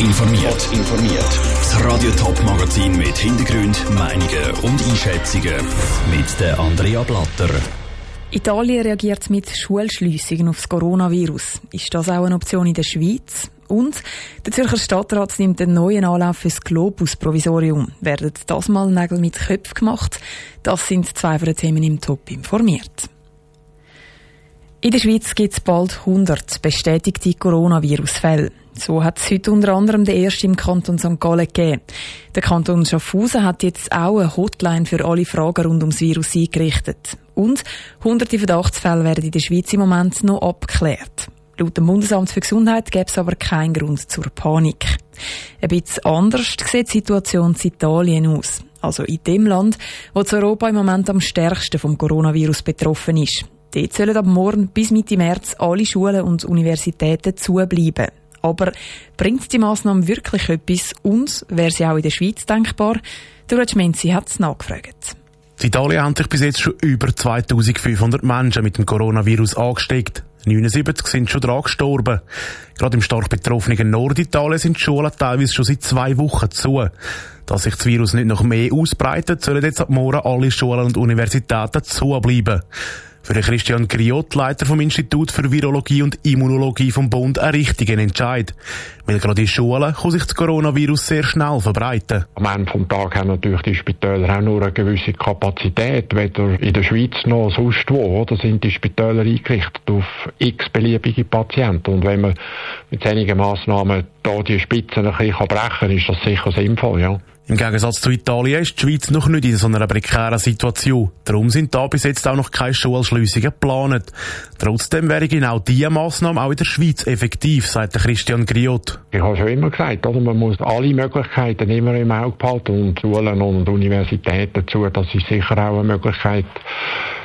informiert. informiert. Das Radio Top Magazin mit Hintergrund, Meinungen und Einschätzungen mit der Andrea Blatter. Italien reagiert mit Schulschliessungen auf das Coronavirus. Ist das auch eine Option in der Schweiz? Und der Zürcher Stadtrat nimmt einen neuen Anlauf für das Globus-Provisorium. Werden das mal Nägel mit Köpfen gemacht? Das sind zwei von den Themen im Top informiert. In der Schweiz gibt es bald 100 bestätigte Coronavirus-Fälle. So hat es heute unter anderem der erste im Kanton St. Gallen gegeben. Der Kanton Schaffhausen hat jetzt auch eine Hotline für alle Fragen rund ums Virus eingerichtet. Und hunderte Verdachtsfälle werden in der Schweiz im Moment noch abgeklärt. Laut dem Bundesamt für Gesundheit gäbe es aber keinen Grund zur Panik. Ein bisschen anders sieht die Situation in Italien aus. Also in dem Land, wo Europa im Moment am stärksten vom Coronavirus betroffen ist. Dort sollen ab morgen bis Mitte März alle Schulen und Universitäten zubleiben. Aber bringt die Massnahme wirklich etwas und wäre sie auch in der Schweiz denkbar? Der Menzi hat es nachgefragt. In Italien haben sich bis jetzt schon über 2500 Menschen mit dem Coronavirus angesteckt. 79 sind schon dran gestorben. Gerade im stark betroffenen Norditalien sind die Schulen teilweise schon seit zwei Wochen zu. Dass sich das Virus nicht noch mehr ausbreitet, sollen jetzt ab morgen alle Schulen und Universitäten zubleiben. Für den Christian Griot, Leiter vom Institut für Virologie und Immunologie vom Bund, ein richtiger Entscheid. Weil gerade in Schulen kann sich das Coronavirus sehr schnell verbreiten. Am Ende des Tages haben natürlich die Spitäler auch nur eine gewisse Kapazität. Weder in der Schweiz noch sonst wo, oder sind die Spitäler eingerichtet auf x beliebige Patienten. Und wenn man mit einigen Massnahmen da die Spitzen ein bisschen brechen kann, ist das sicher sinnvoll, ja. Im Gegensatz zu Italien ist die Schweiz noch nicht in so einer prekären Situation. Darum sind da bis jetzt auch noch keine Schulschliessungen geplant. Trotzdem wäre genau diese Massnahme auch in der Schweiz effektiv, sagt Christian Griot. Ich habe schon immer gesagt, oder? man muss alle Möglichkeiten immer im Auge behalten und Schulen und Universitäten dazu. Das ist sicher auch eine Möglichkeit,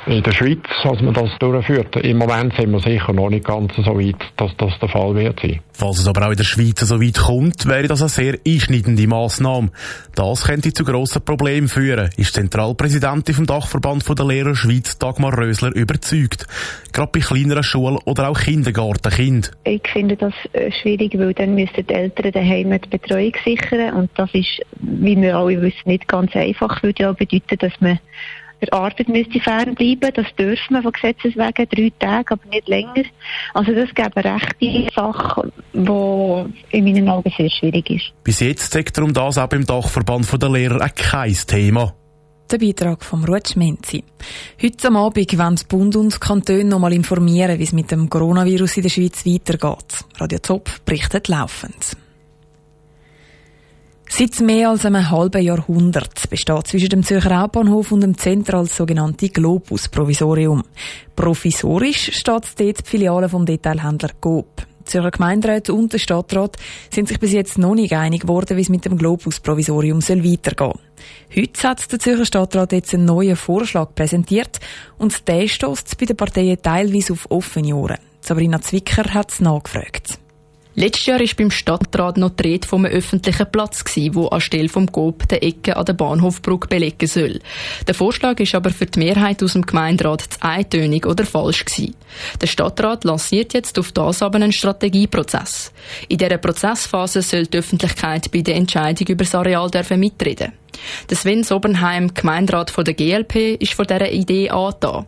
in der Schweiz, als man das durchführt. Im Moment sind wir sicher noch nicht ganz so weit, dass das der Fall wird sein. Falls es aber auch in der Schweiz so weit kommt, wäre das eine sehr einschneidende Massnahme. Das könnte zu grossen Problemen führen, ist Zentralpräsidentin vom Dachverband der Lehrer Schweiz, Dagmar Rösler, überzeugt. Gerade bei kleineren Schulen oder auch Kindergartenkind. Ich finde das äh, schwierig, weil dann müssen die Eltern daheim die Betreuung sichern und das ist, wie wir alle wissen, nicht ganz einfach. Würde ja bedeuten, dass man der Arbeit müsste fernbleiben. Das dürfen wir von Gesetzes wegen drei Tage, aber nicht länger. Also das gäbe eine rechte Sache, die in meinen Augen sehr schwierig ist. Bis jetzt zeigt darum das auch beim Dachverband der Lehrer auch kein Thema. Der Beitrag vom Rutsch Menzi. Heute am Abend wollen Bund und Kantone noch mal informieren, wie es mit dem Coronavirus in der Schweiz weitergeht. Radio Top berichtet laufend. Seit mehr als einem halben Jahrhundert besteht zwischen dem Zürcher Hauptbahnhof und dem Zentrum das sogenannte Globus-Provisorium. Provisorisch steht dort die Filiale vom Detailhändler Coop. Zürcher Gemeinderat und der Stadtrat sind sich bis jetzt noch nicht einig geworden, wie es mit dem Globus-Provisorium weitergehen soll. Heute hat der Zürcher Stadtrat jetzt einen neuen Vorschlag präsentiert und der stößt bei den Parteien teilweise auf offene Ohren. Sabrina Zwicker hat es nachgefragt. Letztes Jahr war beim Stadtrat noch die Rede von einem öffentlichen Platz, der anstelle vom GOP der Ecke an der Bahnhofbrücke belegen soll. Der Vorschlag ist aber für die Mehrheit aus dem Gemeinderat zu eintönig oder falsch gewesen. Der Stadtrat lanciert jetzt auf das aber einen Strategieprozess. In dieser Prozessphase soll die Öffentlichkeit bei der Entscheidung über das Areal dürfen mitreden. Der Sven Sobenheim, Gemeinderat der GLP, ist von dieser Idee angetan.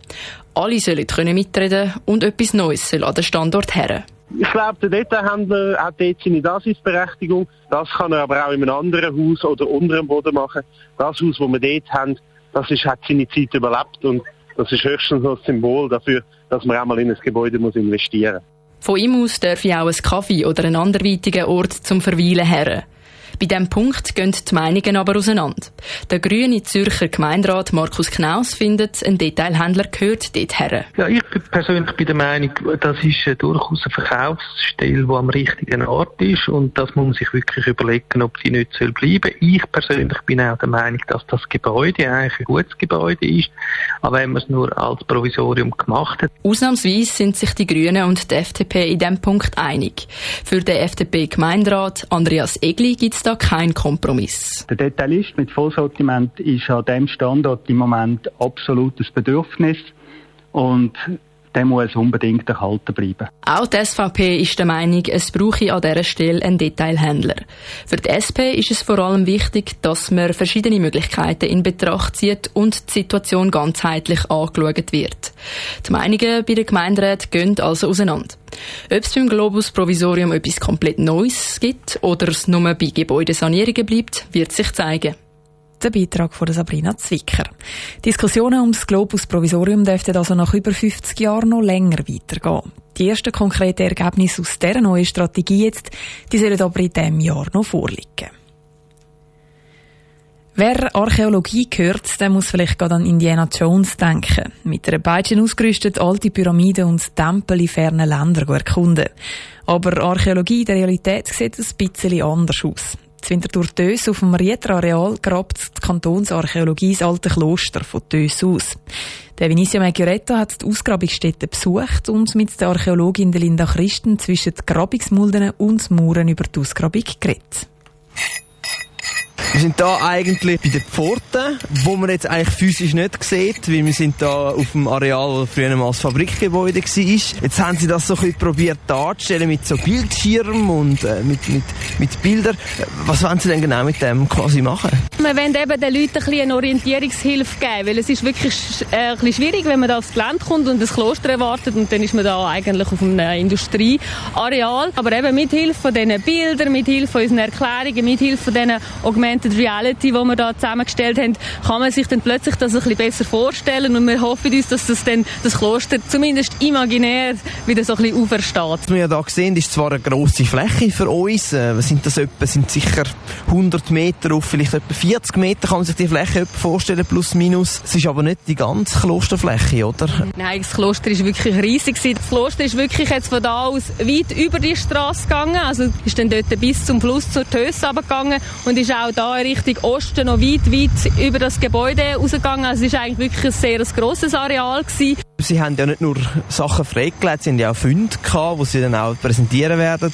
Alle sollen können mitreden und etwas Neues soll an den Standort her. Ich glaube, der Detailhändler hat dort seine Daseinsberechtigung. Das kann er aber auch in einem anderen Haus oder unter dem Boden machen. Das Haus, das wir dort haben, das ist, hat seine Zeit überlebt und das ist höchstens ein Symbol dafür, dass man einmal in ein Gebäude muss investieren muss. Von ihm aus darf ich auch ein Kaffee oder einen anderweitigen Ort zum Verweilen her. Bei diesem Punkt gehen die Meinungen aber auseinander. Der grüne Zürcher Gemeinderat Markus Knaus findet, ein Detailhändler gehört dort her. Ja, ich persönlich bin der Meinung, das ist durchaus eine Verkaufsstelle, die am richtigen Ort ist und das muss man sich wirklich überlegen, ob sie nicht soll bleiben Ich persönlich bin auch der Meinung, dass das Gebäude eigentlich ein gutes Gebäude ist, aber wenn man es nur als Provisorium gemacht hat. Ausnahmsweise sind sich die Grünen und die FDP in diesem Punkt einig. Für den FDP-Gemeinderat Andreas Egli gibt es da kein Kompromiss. Der Detailist mit Vollsortiment ist an diesem Standort im Moment absolutes Bedürfnis und der muss unbedingt erhalten bleiben. Auch die SVP ist der Meinung, es brauche an dieser Stelle einen Detailhändler. Für die SP ist es vor allem wichtig, dass man verschiedene Möglichkeiten in Betracht zieht und die Situation ganzheitlich angeschaut wird. Die Meinungen bei den Gemeinderäten gehen also auseinander. Ob es beim Globus Provisorium etwas komplett Neues gibt oder es nur bei Gebäudesanierungen bleibt, wird sich zeigen. Der Beitrag von Sabrina Zwicker. Diskussionen ums Globus Provisorium dürften also nach über 50 Jahren noch länger weitergehen. Die ersten konkreten Ergebnisse aus dieser neuen Strategie jetzt, die sollen aber in diesem Jahr noch vorliegen. Wer Archäologie hört, der muss vielleicht gerade an Indiana Jones denken. Mit einer Peitsche ausgerüstet, alte Pyramiden und Tempel in fernen Ländern erkunden. Aber Archäologie in der Realität sieht ein bisschen anders aus. Die Winterthur Tös auf dem Rieter-Areal grabt die Kantonsarchäologie das alte Kloster von Tös aus. Der Vinicio Maggioretto hat die Ausgrabungsstätte besucht und mit der Archäologin Linda Christen zwischen den Grabungsmulden und Mauern über die Ausgrabung geredet. Wir sind da eigentlich bei den Pforten, wo man jetzt eigentlich physisch nicht sieht, weil wir sind da auf dem Areal, das früher mal das Fabrikgebäude war. Jetzt haben sie das so ein bisschen probiert darzustellen mit so Bildschirmen und äh, mit, mit, mit Bildern. Was wollen sie denn genau mit dem quasi machen? Wir wollen eben den Leuten ein bisschen eine Orientierungshilfe geben, weil es ist wirklich äh, ein bisschen schwierig, wenn man da aufs Gelände kommt und das Kloster erwartet und dann ist man da eigentlich auf einem Industrieareal. Aber eben mit Hilfe von diesen Bildern, mit Hilfe von Erklärungen, mit Hilfe von diesen Augmented Augmented Reality, die wir da zusammengestellt haben, kann man sich dann plötzlich das ein bisschen besser vorstellen und wir hoffen uns, dass das dann das Kloster zumindest imaginär wieder so ein bisschen aufersteht. Was wir da sehen, ist zwar eine grosse Fläche für uns, äh, was sind das etwa, sind sicher 100 Meter auf vielleicht etwa 40 Meter kann man sich die Fläche vorstellen, plus minus. Es ist aber nicht die ganze Klosterfläche, oder? Nein, das Kloster ist wirklich riesig. Das Kloster ist wirklich jetzt von da aus weit über die Straße gegangen, also ist dann dort bis zum Fluss zur Tösse gegangen und ist auch da Richtung Osten noch weit, weit über das Gebäude rausgegangen. Es war eigentlich wirklich ein sehr grosses Areal. Gewesen. Sie haben ja nicht nur Sachen freigelegt, Sie haben ja auch Funde gehabt, die Sie dann auch präsentieren werden.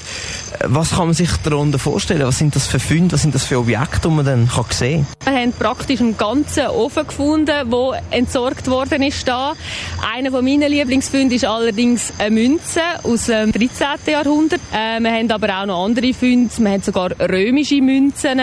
Was kann man sich darunter vorstellen? Was sind das für Funde? Was sind das für Objekte, die man dann kann sehen kann? Wir haben praktisch einen ganzen Ofen gefunden, der entsorgt worden ist. Da. Einer von meinen Lieblingsfunden ist allerdings eine Münze aus dem 13. Jahrhundert. Äh, wir haben aber auch noch andere Funde. Wir haben sogar römische Münzen.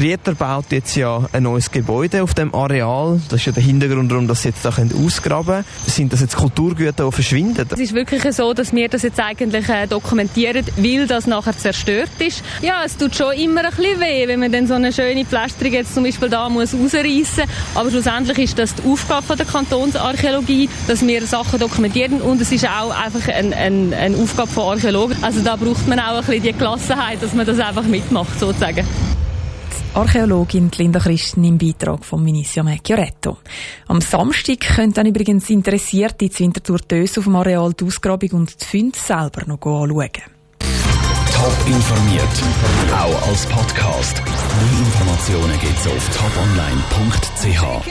Rieter baut jetzt ja ein neues Gebäude auf dem Areal. Das ist ja der Hintergrund, warum das jetzt da ausgraben können. Das jetzt Kulturgüter, die verschwinden? Es ist wirklich so, dass wir das jetzt eigentlich äh, dokumentieren, weil das nachher zerstört ist. Ja, es tut schon immer ein bisschen weh, wenn man dann so eine schöne Pflasterung jetzt zum Beispiel da muss. Aber schlussendlich ist das die Aufgabe der Kantonsarchäologie, dass wir Sachen dokumentieren und es ist auch einfach eine ein, ein Aufgabe von Archäologen. Also da braucht man auch ein bisschen die Gelassenheit, dass man das einfach mitmacht, sozusagen. Archäologin Linda Christen im Beitrag von Vinicio Mecchioretto. Am Samstag können dann übrigens Interessierte ins Winterthur Dös auf dem Areal die Ausgrabung und die Funde selber noch anschauen. Top informiert, auch als Podcast. Mehr Informationen gibt's auf toponline.ch.